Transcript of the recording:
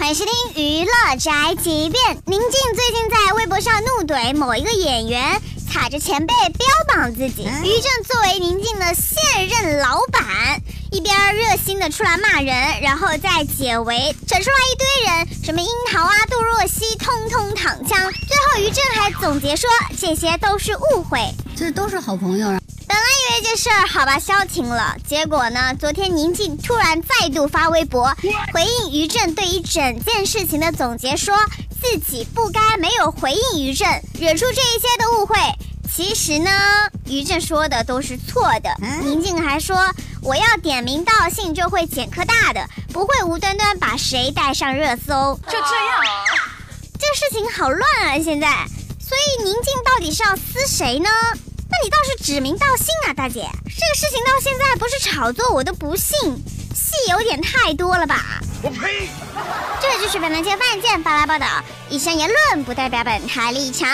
欢迎收听娱乐宅急便。宁静最近在微博上怒怼某一个演员，踩着前辈标榜自己。于正作为宁静的现任老板，一边热心的出来骂人，然后再解围整出来一堆人，什么樱桃啊、杜若溪，通通躺枪。最后于正还总结说，这些都是误会，这都是好朋友啊。为这事儿好吧消停了，结果呢，昨天宁静突然再度发微博回应于正对于整件事情的总结，说自己不该没有回应于正，惹出这一些的误会。其实呢，于正说的都是错的。宁静还说，我要点名道姓就会捡颗大的，不会无端端把谁带上热搜。就这样，这事情好乱啊！现在，所以宁静到底是要撕谁呢？那你倒是指名道姓啊，大姐！这个事情到现在不是炒作，我都不信，戏有点太多了吧？我呸！这就是本台接犯案件发来报道，以上言论不代表本台立场。